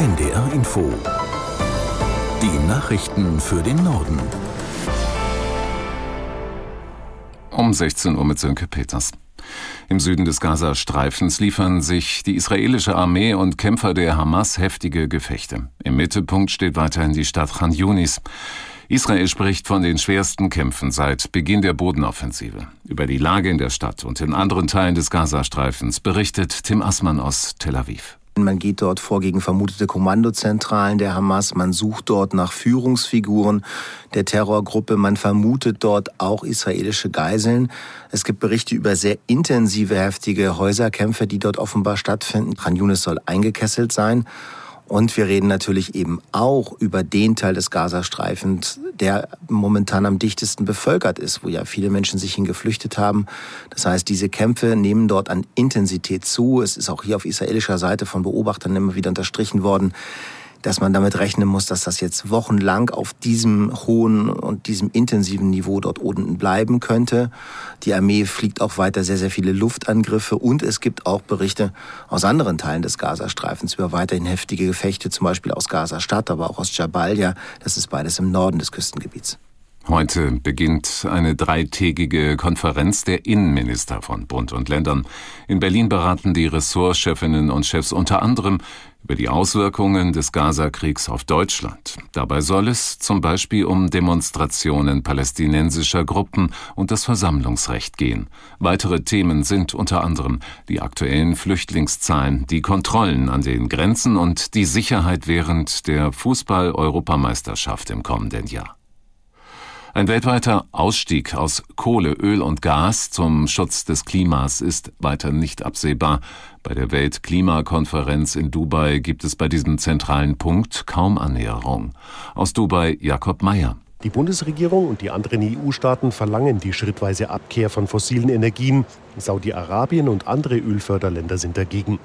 NDR Info. Die Nachrichten für den Norden. Um 16 Uhr mit Sönke Peters. Im Süden des Gazastreifens liefern sich die israelische Armee und Kämpfer der Hamas heftige Gefechte. Im Mittelpunkt steht weiterhin die Stadt Khan Yunis. Israel spricht von den schwersten Kämpfen seit Beginn der Bodenoffensive. Über die Lage in der Stadt und in anderen Teilen des Gazastreifens berichtet Tim Assmann aus Tel Aviv. Man geht dort vor gegen vermutete Kommandozentralen der Hamas. Man sucht dort nach Führungsfiguren der Terrorgruppe. Man vermutet dort auch israelische Geiseln. Es gibt Berichte über sehr intensive, heftige Häuserkämpfe, die dort offenbar stattfinden. Khan Yunis soll eingekesselt sein. Und wir reden natürlich eben auch über den Teil des Gazastreifens, der momentan am dichtesten bevölkert ist, wo ja viele Menschen sich hingeflüchtet haben. Das heißt, diese Kämpfe nehmen dort an Intensität zu. Es ist auch hier auf israelischer Seite von Beobachtern immer wieder unterstrichen worden, dass man damit rechnen muss, dass das jetzt wochenlang auf diesem hohen und diesem intensiven Niveau dort unten bleiben könnte. Die Armee fliegt auch weiter sehr, sehr viele Luftangriffe und es gibt auch Berichte aus anderen Teilen des Gazastreifens über weiterhin heftige Gefechte, zum Beispiel aus Gaza-Stadt, aber auch aus Jabalia. Das ist beides im Norden des Küstengebiets. Heute beginnt eine dreitägige Konferenz der Innenminister von Bund und Ländern. In Berlin beraten die Ressortchefinnen und Chefs unter anderem über die Auswirkungen des Gaza-Kriegs auf Deutschland. Dabei soll es zum Beispiel um Demonstrationen palästinensischer Gruppen und das Versammlungsrecht gehen. Weitere Themen sind unter anderem die aktuellen Flüchtlingszahlen, die Kontrollen an den Grenzen und die Sicherheit während der Fußball-Europameisterschaft im kommenden Jahr. Ein weltweiter Ausstieg aus Kohle, Öl und Gas zum Schutz des Klimas ist weiter nicht absehbar. Bei der Weltklimakonferenz in Dubai gibt es bei diesem zentralen Punkt kaum Annäherung. Aus Dubai Jakob Mayer. Die Bundesregierung und die anderen EU-Staaten verlangen die schrittweise Abkehr von fossilen Energien. Saudi-Arabien und andere Ölförderländer sind dagegen.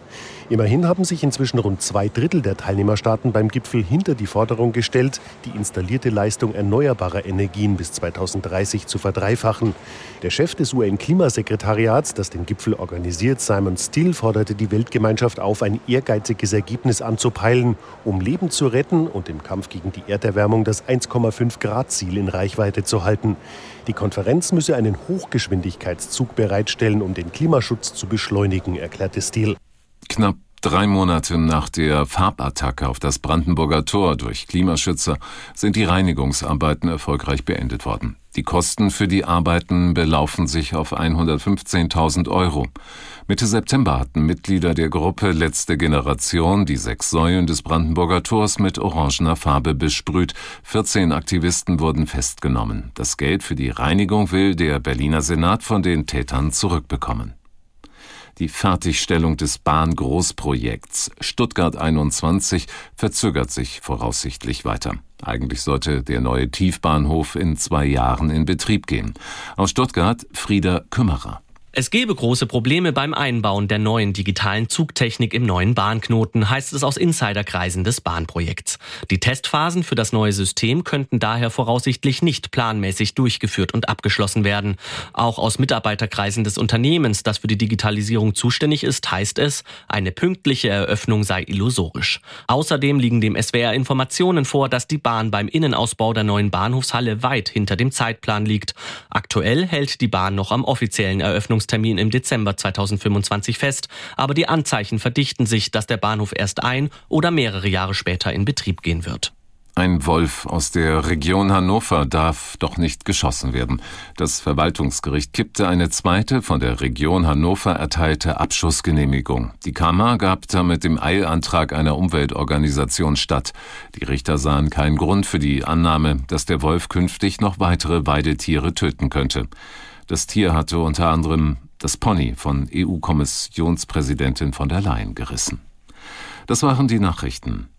Immerhin haben sich inzwischen rund zwei Drittel der Teilnehmerstaaten beim Gipfel hinter die Forderung gestellt, die installierte Leistung erneuerbarer Energien bis 2030 zu verdreifachen. Der Chef des UN-Klimasekretariats, das den Gipfel organisiert, Simon Steele, forderte die Weltgemeinschaft auf, ein ehrgeiziges Ergebnis anzupeilen, um Leben zu retten und im Kampf gegen die Erderwärmung das 1,5 Grad Ziel in Reichweite zu halten. Die Konferenz müsse einen Hochgeschwindigkeitszug bereitstellen, um den Klimaschutz zu beschleunigen, erklärte Steele. Knapp drei Monate nach der Farbattacke auf das Brandenburger Tor durch Klimaschützer sind die Reinigungsarbeiten erfolgreich beendet worden. Die Kosten für die Arbeiten belaufen sich auf 115.000 Euro. Mitte September hatten Mitglieder der Gruppe Letzte Generation die sechs Säulen des Brandenburger Tors mit orangener Farbe besprüht. 14 Aktivisten wurden festgenommen. Das Geld für die Reinigung will der Berliner Senat von den Tätern zurückbekommen. Die Fertigstellung des Bahngroßprojekts Stuttgart 21 verzögert sich voraussichtlich weiter. Eigentlich sollte der neue Tiefbahnhof in zwei Jahren in Betrieb gehen. Aus Stuttgart Frieder Kümmerer. Es gebe große Probleme beim Einbauen der neuen digitalen Zugtechnik im neuen Bahnknoten, heißt es aus Insiderkreisen des Bahnprojekts. Die Testphasen für das neue System könnten daher voraussichtlich nicht planmäßig durchgeführt und abgeschlossen werden. Auch aus Mitarbeiterkreisen des Unternehmens, das für die Digitalisierung zuständig ist, heißt es, eine pünktliche Eröffnung sei illusorisch. Außerdem liegen dem SWR Informationen vor, dass die Bahn beim Innenausbau der neuen Bahnhofshalle weit hinter dem Zeitplan liegt. Aktuell hält die Bahn noch am offiziellen Eröffnungs Eröffnungstermin im Dezember 2025 fest, aber die Anzeichen verdichten sich, dass der Bahnhof erst ein oder mehrere Jahre später in Betrieb gehen wird. Ein Wolf aus der Region Hannover darf doch nicht geschossen werden. Das Verwaltungsgericht kippte eine zweite von der Region Hannover erteilte Abschussgenehmigung. Die Kammer gab damit dem Eilantrag einer Umweltorganisation statt. Die Richter sahen keinen Grund für die Annahme, dass der Wolf künftig noch weitere Weidetiere töten könnte. Das Tier hatte unter anderem das Pony von EU-Kommissionspräsidentin von der Leyen gerissen. Das waren die Nachrichten.